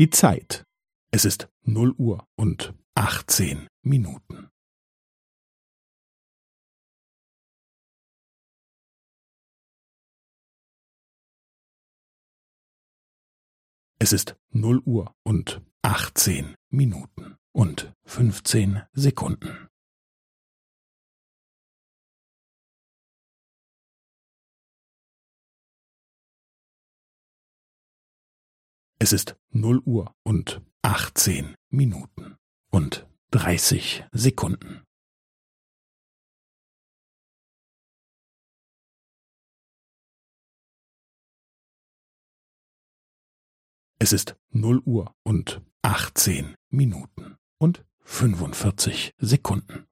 Die Zeit. Es ist null Uhr und achtzehn Minuten. Es ist null Uhr und achtzehn Minuten und fünfzehn Sekunden. Es ist null Uhr und achtzehn Minuten und dreißig Sekunden. Es ist null Uhr und achtzehn Minuten und fünfundvierzig Sekunden.